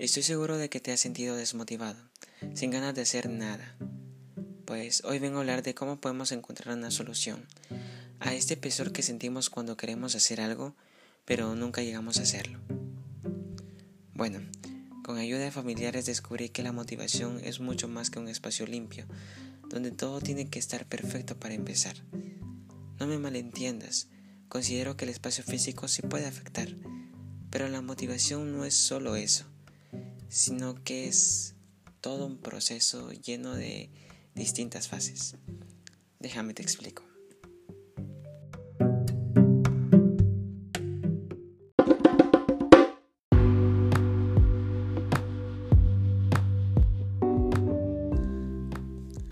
Estoy seguro de que te has sentido desmotivado, sin ganas de hacer nada. Pues hoy vengo a hablar de cómo podemos encontrar una solución a este pesor que sentimos cuando queremos hacer algo, pero nunca llegamos a hacerlo. Bueno, con ayuda de familiares descubrí que la motivación es mucho más que un espacio limpio, donde todo tiene que estar perfecto para empezar. No me malentiendas, considero que el espacio físico sí puede afectar, pero la motivación no es solo eso sino que es todo un proceso lleno de distintas fases. Déjame te explico.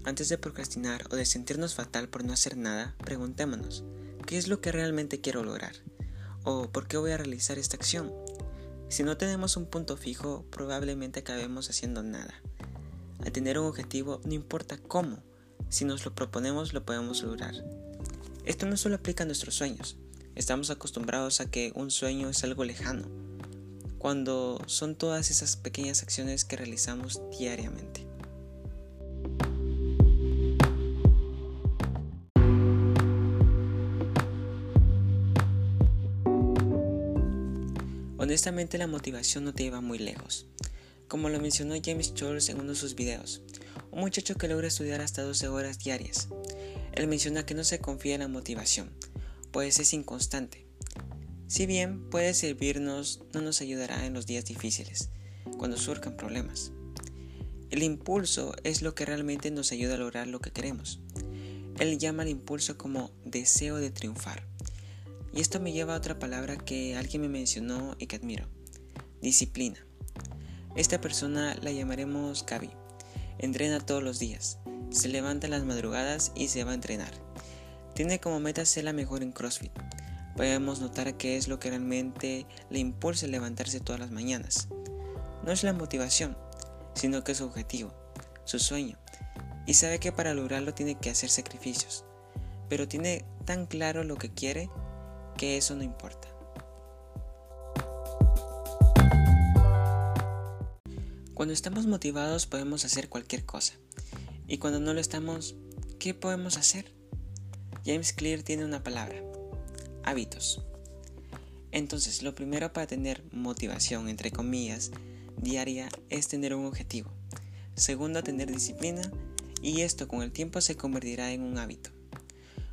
Antes de procrastinar o de sentirnos fatal por no hacer nada, preguntémonos, ¿qué es lo que realmente quiero lograr? ¿O por qué voy a realizar esta acción? Si no tenemos un punto fijo, probablemente acabemos haciendo nada. Al tener un objetivo, no importa cómo, si nos lo proponemos lo podemos lograr. Esto no solo aplica a nuestros sueños, estamos acostumbrados a que un sueño es algo lejano, cuando son todas esas pequeñas acciones que realizamos diariamente. Honestamente la motivación no te lleva muy lejos. Como lo mencionó James Charles en uno de sus videos, un muchacho que logra estudiar hasta 12 horas diarias. Él menciona que no se confía en la motivación, pues es inconstante. Si bien puede servirnos, no nos ayudará en los días difíciles, cuando surjan problemas. El impulso es lo que realmente nos ayuda a lograr lo que queremos. Él llama al impulso como deseo de triunfar. Y esto me lleva a otra palabra que alguien me mencionó y que admiro. Disciplina. Esta persona la llamaremos Gaby. Entrena todos los días. Se levanta en las madrugadas y se va a entrenar. Tiene como meta ser la mejor en CrossFit. Podemos notar que es lo que realmente le impulsa a levantarse todas las mañanas. No es la motivación, sino que es su objetivo, su sueño. Y sabe que para lograrlo tiene que hacer sacrificios. Pero tiene tan claro lo que quiere que eso no importa. Cuando estamos motivados podemos hacer cualquier cosa. Y cuando no lo estamos, ¿qué podemos hacer? James Clear tiene una palabra, hábitos. Entonces, lo primero para tener motivación, entre comillas, diaria es tener un objetivo. Segundo, tener disciplina y esto con el tiempo se convertirá en un hábito.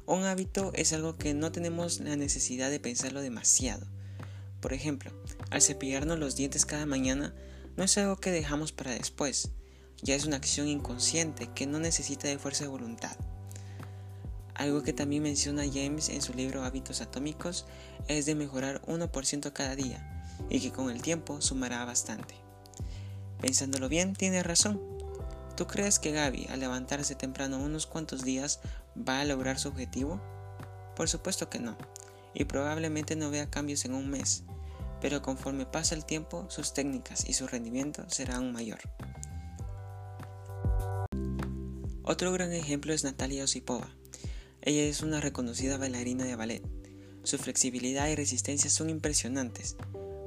Un hábito es algo que no tenemos la necesidad de pensarlo demasiado. Por ejemplo, al cepillarnos los dientes cada mañana no es algo que dejamos para después, ya es una acción inconsciente que no necesita de fuerza de voluntad. Algo que también menciona James en su libro Hábitos Atómicos es de mejorar 1% cada día y que con el tiempo sumará bastante. Pensándolo bien, tiene razón. ¿Tú crees que Gaby, al levantarse temprano unos cuantos días, va a lograr su objetivo? Por supuesto que no, y probablemente no vea cambios en un mes, pero conforme pasa el tiempo, sus técnicas y su rendimiento serán mayor. Otro gran ejemplo es Natalia Osipova. Ella es una reconocida bailarina de ballet. Su flexibilidad y resistencia son impresionantes,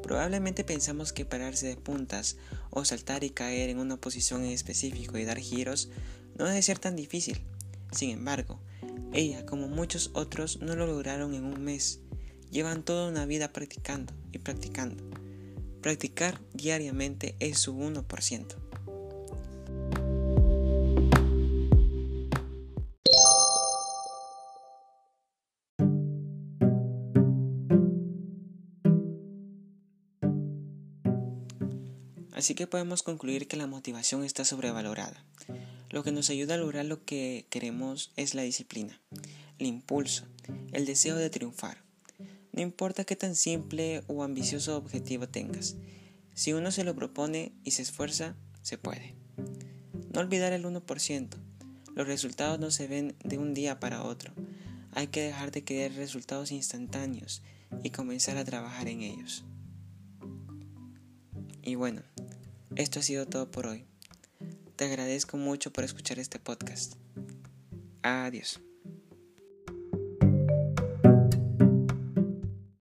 Probablemente pensamos que pararse de puntas o saltar y caer en una posición en específico y dar giros no debe ser tan difícil. Sin embargo, ella, como muchos otros, no lo lograron en un mes. Llevan toda una vida practicando y practicando. Practicar diariamente es su 1%. Así que podemos concluir que la motivación está sobrevalorada. Lo que nos ayuda a lograr lo que queremos es la disciplina, el impulso, el deseo de triunfar. No importa qué tan simple o ambicioso objetivo tengas, si uno se lo propone y se esfuerza, se puede. No olvidar el 1%. Los resultados no se ven de un día para otro. Hay que dejar de querer resultados instantáneos y comenzar a trabajar en ellos. Y bueno, esto ha sido todo por hoy. Te agradezco mucho por escuchar este podcast. Adiós.